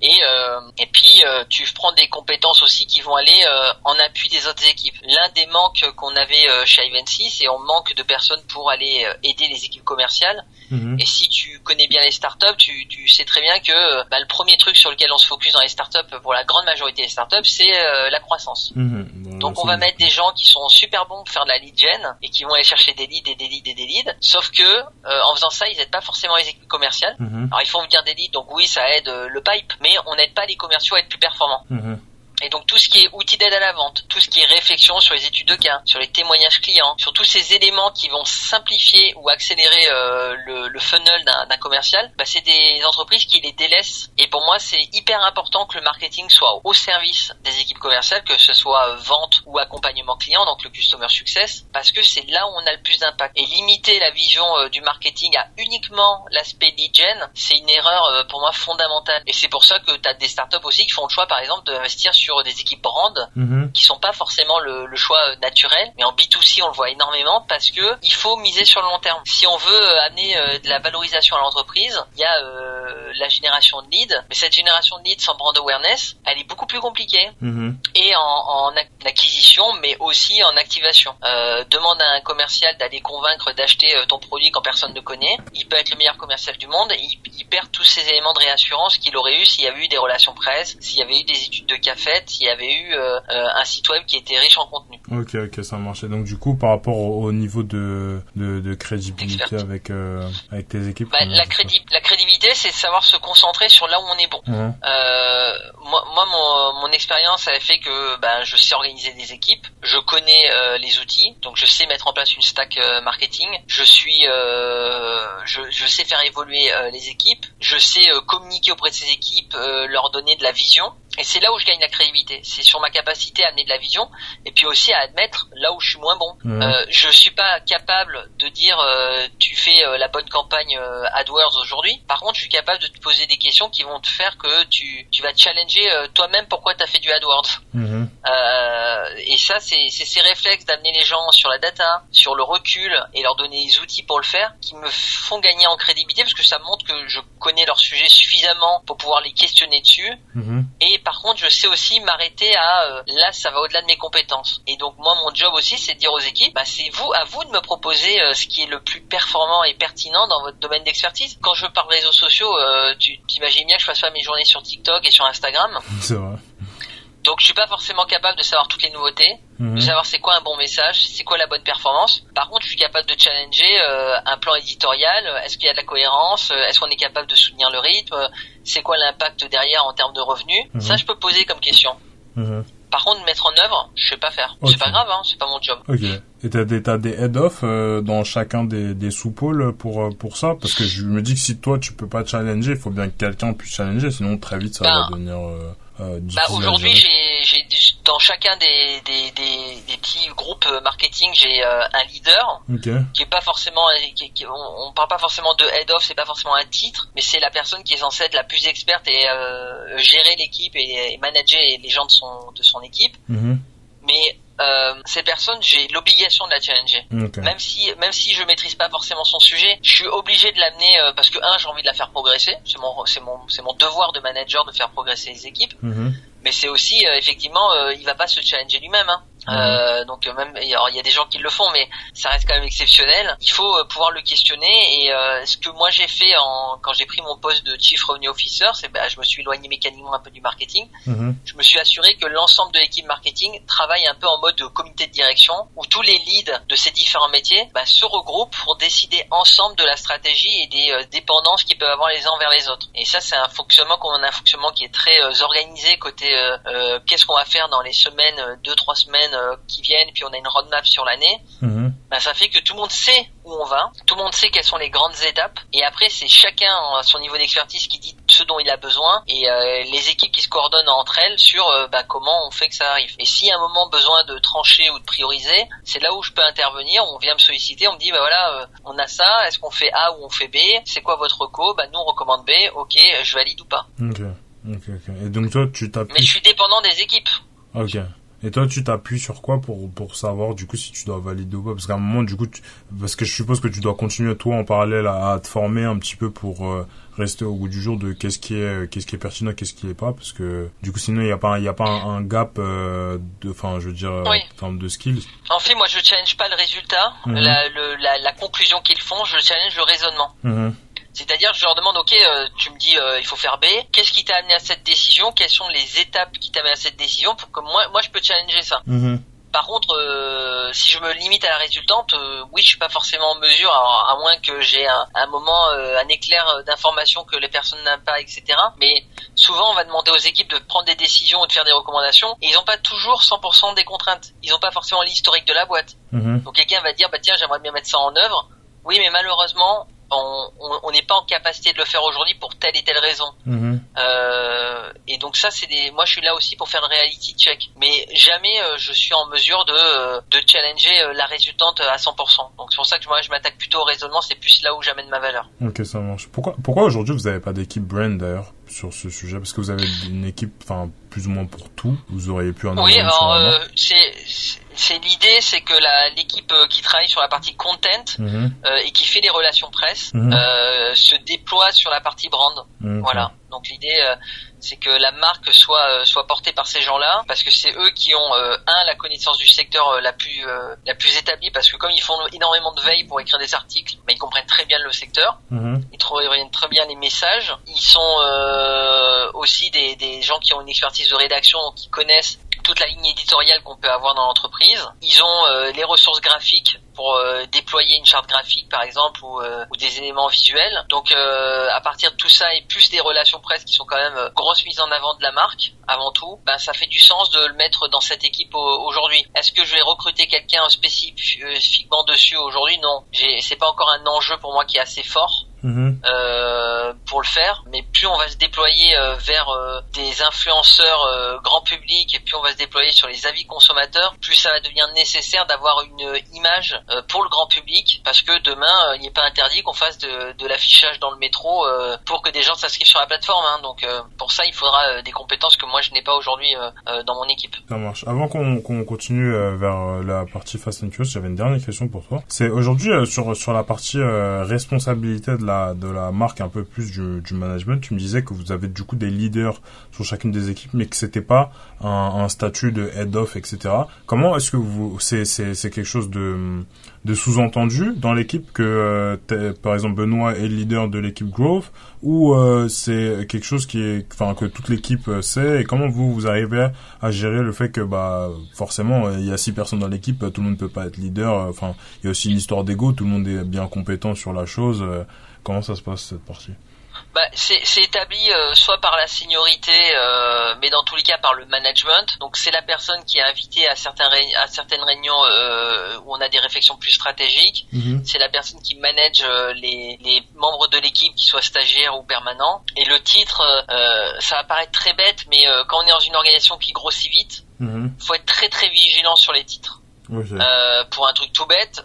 Et, euh, et puis euh, tu prends des compétences aussi qui vont aller euh, en appui des autres équipes. L'un des manques qu'on avait chez Ivancy, c'est on manque de personnes pour aller aider les équipes commerciales. Mhm. Et si tu connais bien les startups, tu, tu sais très bien que bah, le premier truc sur lequel on se focus dans les startups, pour la grande majorité des startups, c'est la croissance. Mhm. Donc on va mettre des gens qui sont super bons pour faire de la lead gen et qui vont aller chercher des leads et des leads et des leads. Sauf que en faisant ça, ils n'aident pas forcément les équipes commerciales. Mhm. Alors ils font venir des leads, donc oui, ça aide le pipe, mais on n'aide pas les commerciaux à être plus performants. Mhm. Et donc tout ce qui est outils d'aide à la vente, tout ce qui est réflexion sur les études de cas, sur les témoignages clients, sur tous ces éléments qui vont simplifier ou accélérer euh, le, le, funnel d'un commercial, bah, c'est des entreprises qui les délaissent. Et pour moi, c'est hyper important que le marketing soit au service des équipes commerciales, que ce soit vente ou accompagnement client, donc le customer success, parce que c'est là où on a le plus d'impact. Et limiter la vision euh, du marketing à uniquement l'aspect lead c'est une erreur euh, pour moi fondamentale. Et c'est pour ça que tu as des startups aussi qui font le choix, par exemple, d'investir sur sur des équipes brand mhm. qui sont pas forcément le, le, choix euh, naturel, mais en B2C on le voit énormément parce que il faut miser sur le long terme. Si on veut euh, amener euh, de la valorisation à l'entreprise, il y a euh, la génération de leads, mais cette génération de leads sans brand awareness, elle est beaucoup plus compliquée mhm. et en, en, acquisition, mais aussi en activation. Euh, demande à un commercial d'aller convaincre d'acheter ton produit quand personne ne connaît. Il peut être le meilleur commercial du monde, il, il perd tous ces éléments de réassurance qu'il aurait eu s'il y avait eu des relations presse, s'il y avait eu des études de café fait, il y avait eu un site web qui était riche en contenu. Ok, ok, ça marchait. Donc du coup, par rapport au, niveau de, de, de crédibilité avec avec tes équipes. Bah, la, la crédibilité, c'est savoir se concentrer sur là où on est bon. moi, moi, mon, mon expérience a fait que ben, je sais organiser des équipes, je connais les outils, donc je sais mettre en place une stack marketing, je suis, je, je sais faire évoluer les équipes, je sais communiquer auprès de ces équipes, leur donner de la vision. Et c'est là où je gagne la crédibilité. C'est sur ma capacité à amener de la vision et puis aussi à admettre là où je suis moins bon. Euh, je suis pas capable de dire euh, tu fais euh, la bonne campagne euh, AdWords aujourd'hui. Par contre, je suis capable de te poser des questions qui vont te faire que tu, tu vas te challenger toi-même pourquoi tu as fait du AdWords. Mhm. et ça, c'est ces réflexes d'amener les gens sur la data, sur le recul et leur donner des outils pour le faire qui me font gagner en crédibilité parce que ça montre que je connais leur sujet suffisamment pour pouvoir les questionner dessus. Mhm. Et par contre, je sais aussi m'arrêter à euh, là, ça va au-delà de mes compétences. Et donc moi, mon job aussi, c'est de dire aux équipes, bah, c'est vous, à vous de me proposer euh, ce qui est le plus performant et pertinent dans votre domaine d'expertise. Quand je parle réseaux sociaux, euh, tu t'imagines bien que je fasse pas mes journées sur TikTok et sur Instagram. C'est vrai. Donc je suis pas forcément capable de savoir toutes les nouveautés, de mhm. savoir c'est quoi un bon message, c'est quoi la bonne performance. Par contre, je suis capable de challenger euh, un plan éditorial. Est-ce qu'il y a de la cohérence Est-ce qu'on est capable de soutenir le rythme C'est quoi l'impact derrière en termes de revenus mhm. Ça, je peux poser comme question. Mhm. Par contre, mettre en œuvre, je sais pas faire. C'est pas grave, hein, c'est pas mon job. Ok. Et t'as des, des head-off euh, dans chacun des, des sous-pôles pour, euh, pour ça? Parce que je me dis que si toi tu peux pas challenger, il faut bien que quelqu'un puisse challenger, sinon très vite ça va ben, devenir euh, bah, Aujourd'hui, j'ai dans chacun des, des, des, des, petits groupes marketing, j'ai euh, un leader qui est pas forcément, qui, on, parle pas forcément de head off, c'est pas forcément un titre, mais c'est la personne qui est censée être la plus experte et euh, gérer l'équipe et, manager les gens de son de son équipe. Mhm. Mais euh, ces personnes, j'ai l'obligation de la challenger. Même si même si je maîtrise pas forcément son sujet, je suis obligé de l'amener euh, parce que un, j'ai envie de la faire progresser. C'est mon c'est mon c'est mon devoir de manager de faire progresser les équipes. Mhm. Mais c'est aussi euh, effectivement, euh, il va pas se challenger lui-même. Hein. Euh, donc euh, même il y a des gens qui le font, mais ça reste quand même exceptionnel. Il faut euh, pouvoir le questionner. Et euh, ce que moi j'ai fait en, quand j'ai pris mon poste de chief revenue officer, c'est bah, je me suis éloigné mécaniquement un peu du marketing. Mhm. Je me suis assuré que l'ensemble de l'équipe marketing travaille un peu en mode comité de direction, où tous les leads de ces différents métiers bah, se regroupent pour décider ensemble de la stratégie et des dépendances qu'ils peuvent avoir les uns vers les autres. Et ça c'est un fonctionnement qu'on a un fonctionnement qui est très organisé côté qu'est-ce qu'on va faire dans les semaines, deux trois semaines euh, qui viennent, puis on a une roadmap sur l'année, ben, ça fait que tout le monde sait où on va, tout le monde sait quelles sont les grandes étapes, et après c'est chacun à son niveau d'expertise qui dit ce dont il a besoin, et euh, les équipes qui se coordonnent entre elles sur euh, ben, comment on fait que ça arrive. Et y a un moment besoin de trancher ou de prioriser, c'est là où je peux intervenir, on vient me solliciter, on me dit bah voilà, on a ça, est-ce qu'on fait A ou on fait B, c'est quoi votre reco, bah nous on recommande B, ok, je valide ou pas. Ok, ok, ok. Et donc toi tu t'appuies... Mais je suis dépendant des équipes. Ok. Et toi, tu t'appuies sur quoi pour pour savoir du coup si tu dois valider ou pas? Parce qu'à un moment, du coup, parce que je suppose que tu dois continuer toi en parallèle à, te former un petit peu pour euh, rester au bout du jour de qu'est-ce qui est qu'est-ce qui est pertinent, qu'est-ce qui est pas, parce que du coup, sinon il y a pas il y a pas un, gap euh, de, enfin, je veux dire, en termes de skills. En fait, moi, je challenge pas le résultat, mhm. la, la, la, conclusion qu'ils font, je challenge le raisonnement. Mhm. C'est-à-dire, je leur demande, ok, euh, tu me dis, euh, il faut faire B. Qu'est-ce qui t'a amené à cette décision? Quelles sont les étapes qui t'amènent à cette décision pour que moi, moi, je peux challenger ça? Mhm. Par contre, euh, si je me limite à la résultante, oui, je suis pas forcément en mesure, à, moins que j'ai un, un, moment, un éclair d'information que les personnes n'ont pas, etc. Mais souvent, on va demander aux équipes de prendre des décisions et de faire des recommandations, et ils n'ont pas toujours 100% des contraintes. Ils n'ont pas forcément l'historique de la boîte. Mhm. Donc quelqu'un va dire, bah tiens, j'aimerais bien mettre ça en œuvre. Oui, mais malheureusement, on n'est pas en capacité de le faire aujourd'hui pour telle et telle raison. Mhm. Euh, et donc ça, c'est des. Moi, je suis là aussi pour faire un reality check, mais jamais euh, je suis en mesure de euh, de challenger euh, la résultante à 100%. Donc c'est pour ça que moi, je m'attaque plutôt au raisonnement. C'est plus là où j'amène ma valeur. Ok, ça marche. Pourquoi pourquoi aujourd'hui vous n'avez pas d'équipe brand d'ailleurs? Sur ce sujet Parce que vous avez une équipe, enfin plus ou moins pour tout. Vous auriez pu en avoir. Oui, alors c'est c'est l'idée, c'est que l'équipe euh, qui travaille sur la partie content mhm. euh, et qui fait les relations presse mhm. euh, se déploie sur la partie brand. Voilà. Donc l'idée, euh, c'est que la marque soit euh, soit portée par ces gens-là, parce que c'est eux qui ont euh, un la connaissance du secteur la plus la plus établie, parce que comme ils font énormément de veille pour écrire des articles, mais ils comprennent très bien le secteur, ils trouvent très bien les messages. Ils sont aussi des, des gens qui ont une expertise de rédaction, qui connaissent toute la ligne éditoriale qu'on peut avoir dans l'entreprise. Ils ont euh, les ressources graphiques pour euh, déployer une charte graphique par exemple ou, euh, ou des éléments visuels. Donc à partir de tout ça et plus des relations presse qui sont quand même grosse mise en avant de la marque avant tout, ben ça fait du sens de le mettre dans cette équipe aujourd'hui. Est-ce que je vais recruter quelqu'un spécifiquement dessus aujourd'hui? Non, c'est pas encore un enjeu pour moi qui est assez fort. Mhm. Euh, pour le faire. Mais plus on va se déployer euh, vers euh, des influenceurs euh, grand public et plus on va se déployer sur les avis consommateurs, plus ça va devenir nécessaire d'avoir une image pour le grand public parce que demain il n'est pas interdit qu'on fasse de, de l'affichage dans le métro pour que des gens s'inscrivent sur la plateforme. Hein. Donc pour ça il faudra des compétences que moi je n'ai pas aujourd'hui dans mon équipe. Ça marche. Avant qu'on qu'on continue vers la partie Fast and Curious, j'avais une dernière question pour toi. C'est aujourd'hui sur sur la partie responsabilité de la de la marque un peu plus du, du, management, tu me disais que vous avez du coup des leaders sur chacune des équipes, mais que c'était pas un, statut de head of, etc. Comment est-ce que vous c'est c'est c'est quelque chose de de sous-entendu dans l'équipe que euh, par exemple Benoît est le leader de l'équipe Growth ou euh, c'est quelque chose qui est enfin que toute l'équipe euh, sait et comment vous vous arrivez à gérer le fait que bah forcément il y a six personnes dans l'équipe tout le monde ne peut pas être leader enfin il y a aussi une histoire d'ego tout le monde est bien compétent sur la chose Comment ça se passe cette partie? Bah, c'est établi euh, soit par la seniorité, euh, mais dans tous les cas par le management. Donc c'est la personne qui est invitée à certaines à certaines réunions euh, où on a des réflexions plus stratégiques. Mhm. C'est la personne qui manage les, les membres de l'équipe, qui soient stagiaires ou permanents. Et le titre, ça va paraître très bête, mais quand on est dans une organisation qui grossit vite, mhm. faut être très très vigilant sur les titres. pour un truc tout bête,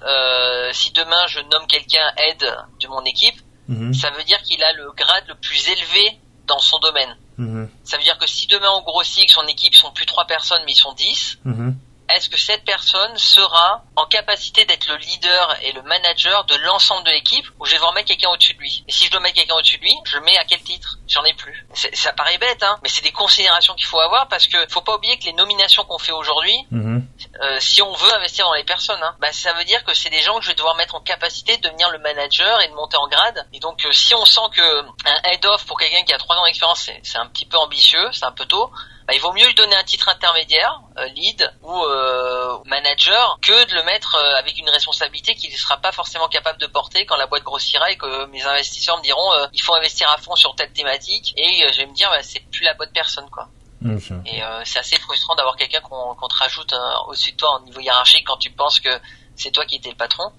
si demain je nomme quelqu'un aide de mon équipe, Mhm. Ça veut dire qu'il a le grade le plus élevé dans son domaine. Mhm. Ça veut dire que si demain on grossit, que son équipe sont plus trois personnes mais ils sont dix, mhm est-ce que cette personne sera en capacité d'être le leader et le manager de l'ensemble de l'équipe ou je vais devoir mettre quelqu'un au-dessus de lui? Et si je dois mettre quelqu'un au-dessus de lui, je mets à quel titre? J'en ai plus. Ça paraît bête, hein, mais c'est des considérations qu'il faut avoir parce que faut pas oublier que les nominations qu'on fait aujourd'hui, mhm. euh, si on veut investir dans les personnes, hein, bah, ça veut dire que c'est des gens que je vais devoir mettre en capacité de devenir le manager et de monter en grade. Et donc, euh, si on sent que un head-off pour quelqu'un qui a trois ans d'expérience, c'est un petit peu ambitieux, c'est un peu tôt, bah, il vaut mieux lui donner un titre intermédiaire, euh, lead ou euh, manager, que de le mettre euh, avec une responsabilité qu'il ne sera pas forcément capable de porter quand la boîte grossira et que mes investisseurs me diront il faut investir à fond sur telle thématique et je vais me dire bah, c'est plus la bonne personne quoi. Et c'est assez frustrant d'avoir quelqu'un qu'on te rajoute au-dessus de toi en niveau hiérarchique quand tu penses que c'est toi qui étais le patron.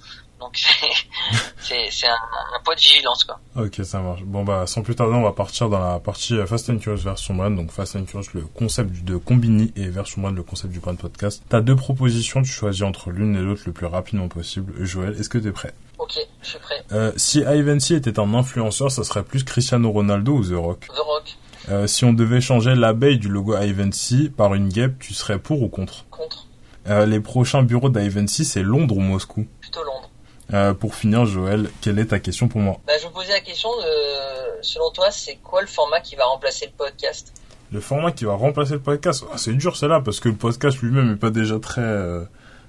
Donc c'est un, un point de vigilance quoi. Ok ça marche. Bon bah sans plus tarder on va partir dans la partie euh, Fast and Curious version brand. Donc Fast and Curious le concept de Combini et version brand le concept du brand podcast. T'as deux propositions, tu choisis entre l'une et l'autre le plus rapidement possible. Joël, est-ce que t'es prêt? Ok, je suis prêt. Euh, si Ivancy était un influenceur, ça serait plus Cristiano Ronaldo ou The Rock? The Rock. Euh, si on devait changer l'abeille du logo Ivancy par une guêpe, tu serais pour ou contre? Contre. Euh, les prochains bureaux d'Ivancy, c'est Londres ou Moscou? Plutôt Londres. Euh, pour finir, Joël, quelle est ta question pour moi bah, Je me posais la question, de, selon toi, c'est quoi le format qui va remplacer le podcast? Le format qui va remplacer le podcast? Ah, C'est dur, c'est là, parce que le podcast lui-même n'est pas déjà très, euh,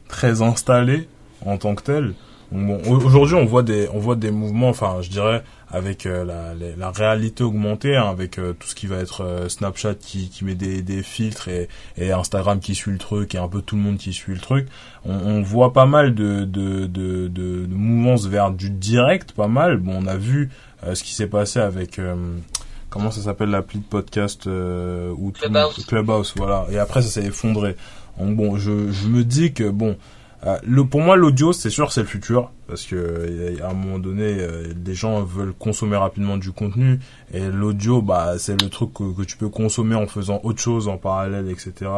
très installé en tant que tel. Bon, Aujourd'hui, on voit des, on voit des mouvements, enfin, je dirais, avec euh, la, la, réalité augmentée, hein, avec euh, tout ce qui va être euh, Snapchat qui, qui met des, des filtres et, et, Instagram qui suit le truc et un peu tout le monde qui suit le truc. On, on voit pas mal de, de, de, de, de vers du direct, pas mal. Bon, on a vu ce qui s'est passé avec comment ça s'appelle l'appli de podcast ou Clubhouse. Clubhouse, voilà. Et après, ça s'est effondré. Donc, bon, je, je me dis que bon euh, pour moi, l'audio, c'est sûr, c'est le futur, parce que à un moment donné, euh, les gens veulent consommer rapidement du contenu, et l'audio, bah, c'est le truc que, tu peux consommer en faisant autre chose en parallèle, etc.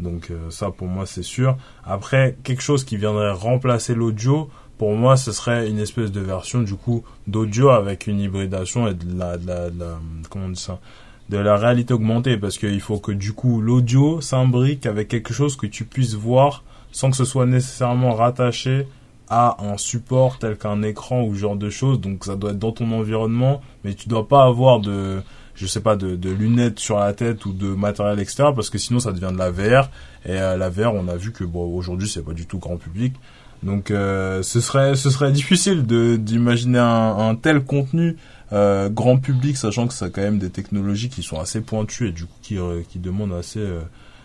Donc euh, ça, pour moi, c'est sûr. Après, quelque chose qui viendrait remplacer l'audio, pour moi, ce serait une espèce de version du coup d'audio avec une hybridation et de la, de la, de la comment on dit ça, de la réalité augmentée, parce qu'il faut que du coup l'audio s'imbrique avec quelque chose que tu puisses voir sans que ce soit nécessairement rattaché à un support tel qu'un écran ou ce genre de choses. Donc ça doit être dans ton environnement, mais tu dois pas avoir de je sais pas de, lunettes sur la tête ou de matériel extérieur parce que sinon ça devient de la VR et euh, la VR on a vu que bon aujourd'hui c'est pas du tout grand public donc euh, ce serait ce serait difficile d'imaginer un, tel contenu euh, grand public sachant que ça a quand même des technologies qui sont assez pointues et du coup qui qui demandent assez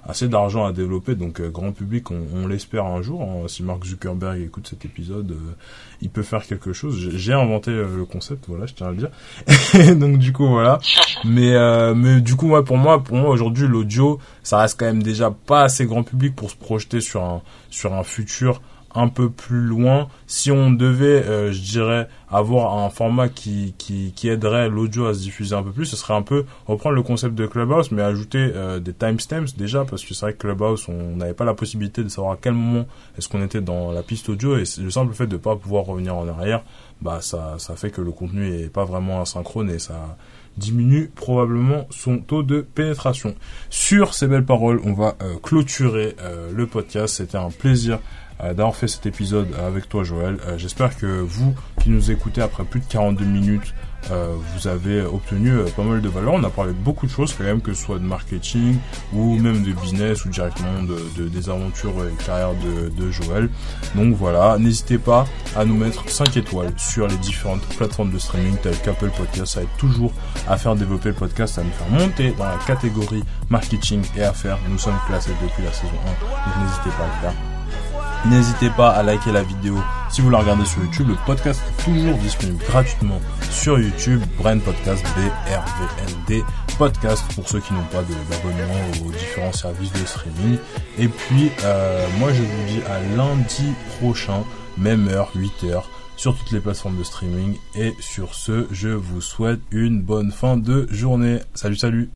assez d'argent à développer, donc euh, grand public, on, on l'espère un jour. Hein. si Mark Zuckerberg écoute cet épisode, euh, il peut faire quelque chose. J'ai inventé euh, le concept, voilà, je tiens à le dire. donc du coup voilà. Mais mais du coup moi pour moi pour moi aujourd'hui l'audio ça reste quand même déjà pas assez grand public pour se projeter sur un sur un futur un peu plus loin. Si on devait, euh, je dirais, avoir un format qui, qui, aiderait l'audio à se diffuser un peu plus, ce serait un peu reprendre le concept de Clubhouse, mais ajouter euh, des timestamps déjà, parce que c'est vrai que Clubhouse, on n'avait pas la possibilité de savoir à quel moment est-ce qu'on était dans la piste audio, et le simple fait de pas pouvoir revenir en arrière, bah ça, ça fait que le contenu est pas vraiment asynchrone et ça diminue probablement son taux de pénétration. Sur ces belles paroles, on va euh, clôturer le podcast. C'était un plaisir d'avoir fait cet épisode avec toi Joël. Euh, j'espère que vous qui nous écoutez après plus de 42 minutes, euh, vous avez obtenu pas mal de valeur. On a parlé de beaucoup de choses quand même, que ce soit de marketing ou même de business ou directement de, des aventures et carrière de, de Joël. Donc voilà, n'hésitez pas à nous mettre 5 étoiles sur les différentes plateformes de streaming telles qu'Apple Podcast. Ça aide toujours à faire développer le podcast, à nous faire monter dans la catégorie marketing et affaires. Nous sommes classés depuis la saison 1, donc n'hésitez pas à le faire. N'hésitez pas à liker la vidéo si vous la regardez sur YouTube. Le podcast est toujours disponible gratuitement sur YouTube. Brand Podcast, B-R-V-N-D Podcast pour ceux qui n'ont pas d'abonnement aux différents services de streaming. Et puis, euh, moi je vous dis à lundi prochain, même heure, 8h, sur toutes les plateformes de streaming. Et sur ce, je vous souhaite une bonne fin de journée. Salut, salut